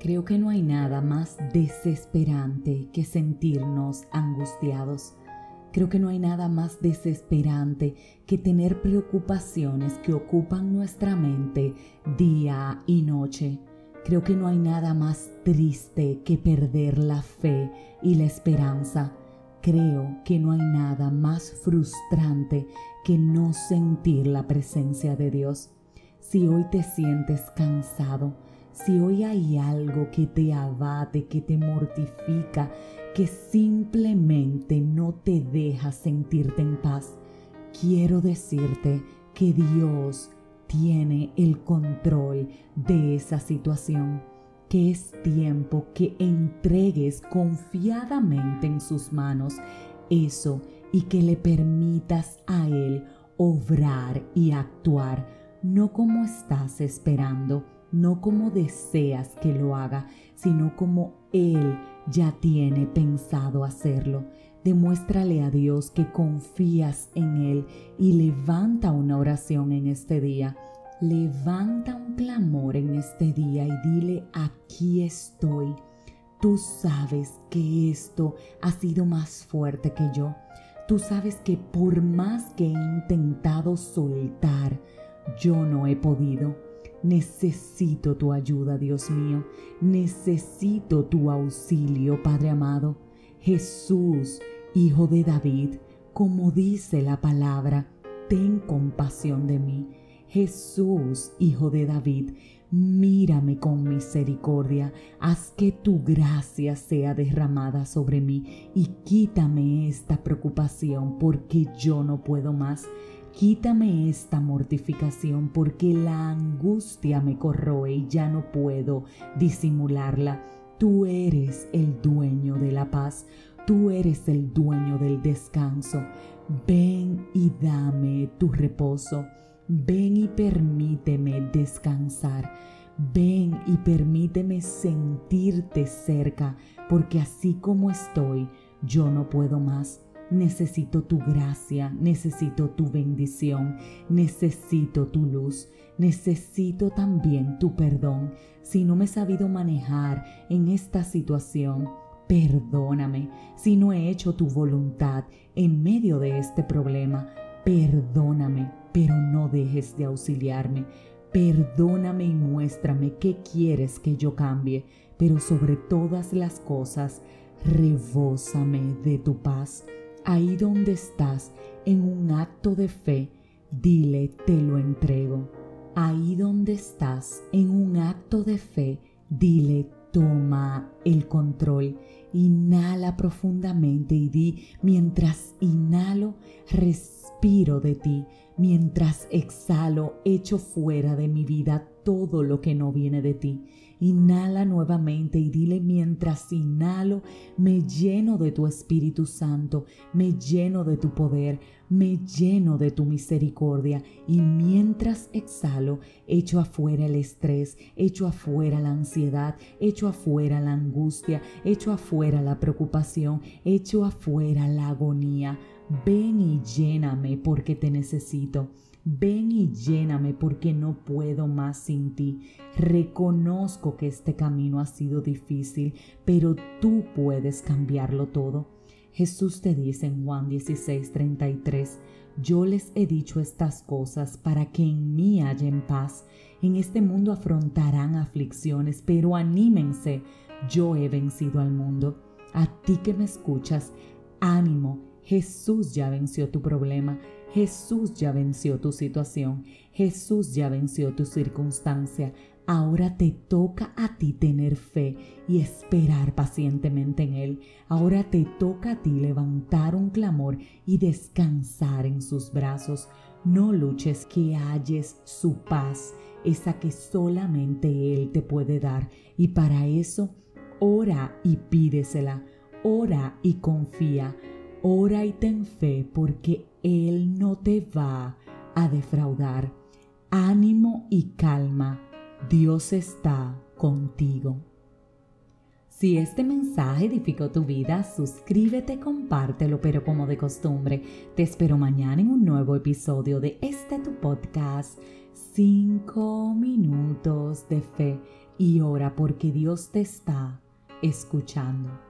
Creo que no hay nada más desesperante que sentirnos angustiados. Creo que no hay nada más desesperante que tener preocupaciones que ocupan nuestra mente día y noche. Creo que no hay nada más triste que perder la fe y la esperanza. Creo que no hay nada más frustrante que no sentir la presencia de Dios. Si hoy te sientes cansado, si hoy hay algo que te abate, que te mortifica, que simplemente no te deja sentirte en paz, quiero decirte que Dios tiene el control de esa situación, que es tiempo que entregues confiadamente en sus manos eso y que le permitas a Él obrar y actuar, no como estás esperando, no como deseas que lo haga, sino como Él ya tiene pensado hacerlo. Demuéstrale a Dios que confías en Él y levanta una oración en este día. Levanta un clamor en este día y dile, aquí estoy. Tú sabes que esto ha sido más fuerte que yo. Tú sabes que por más que he intentado soltar, yo no he podido. Necesito tu ayuda, Dios mío. Necesito tu auxilio, Padre amado. Jesús, Hijo de David, como dice la palabra, ten compasión de mí. Jesús, Hijo de David, mírame con misericordia, haz que tu gracia sea derramada sobre mí y quítame esta preocupación porque yo no puedo más. Quítame esta mortificación porque la angustia me corroe y ya no puedo disimularla. Tú eres el dueño de la paz, tú eres el dueño del descanso. Ven y dame tu reposo. Ven y permíteme descansar. Ven y permíteme sentirte cerca, porque así como estoy, yo no puedo más. Necesito tu gracia, necesito tu bendición, necesito tu luz, necesito también tu perdón. Si no me he sabido manejar en esta situación, perdóname. Si no he hecho tu voluntad en medio de este problema, perdóname, pero no dejes de auxiliarme. Perdóname y muéstrame qué quieres que yo cambie, pero sobre todas las cosas, rebósame de tu paz. Ahí donde estás, en un acto de fe, dile, te lo entrego. Ahí donde estás, en un acto de fe, dile, toma el control. Inhala profundamente y di, mientras inhalo, respiro de ti. Mientras exhalo, echo fuera de mi vida todo lo que no viene de ti. Inhala nuevamente y dile mientras inhalo, me lleno de tu Espíritu Santo, me lleno de tu poder, me lleno de tu misericordia. Y mientras exhalo, echo afuera el estrés, echo afuera la ansiedad, echo afuera la angustia, echo afuera la preocupación, echo afuera la agonía. Ven y lléname porque te necesito. Ven y lléname porque no puedo más sin ti. Reconozco que este camino ha sido difícil, pero tú puedes cambiarlo todo. Jesús te dice en Juan 16:33, yo les he dicho estas cosas para que en mí hallen paz. En este mundo afrontarán aflicciones, pero anímense, yo he vencido al mundo. A ti que me escuchas, ánimo, Jesús ya venció tu problema. Jesús ya venció tu situación, Jesús ya venció tu circunstancia. Ahora te toca a ti tener fe y esperar pacientemente en Él. Ahora te toca a ti levantar un clamor y descansar en sus brazos. No luches que halles su paz, esa que solamente Él te puede dar. Y para eso, ora y pídesela. Ora y confía. Ora y ten fe porque Él no te va a defraudar. Ánimo y calma, Dios está contigo. Si este mensaje edificó tu vida, suscríbete, compártelo, pero como de costumbre, te espero mañana en un nuevo episodio de este tu podcast, 5 minutos de fe y ora porque Dios te está escuchando.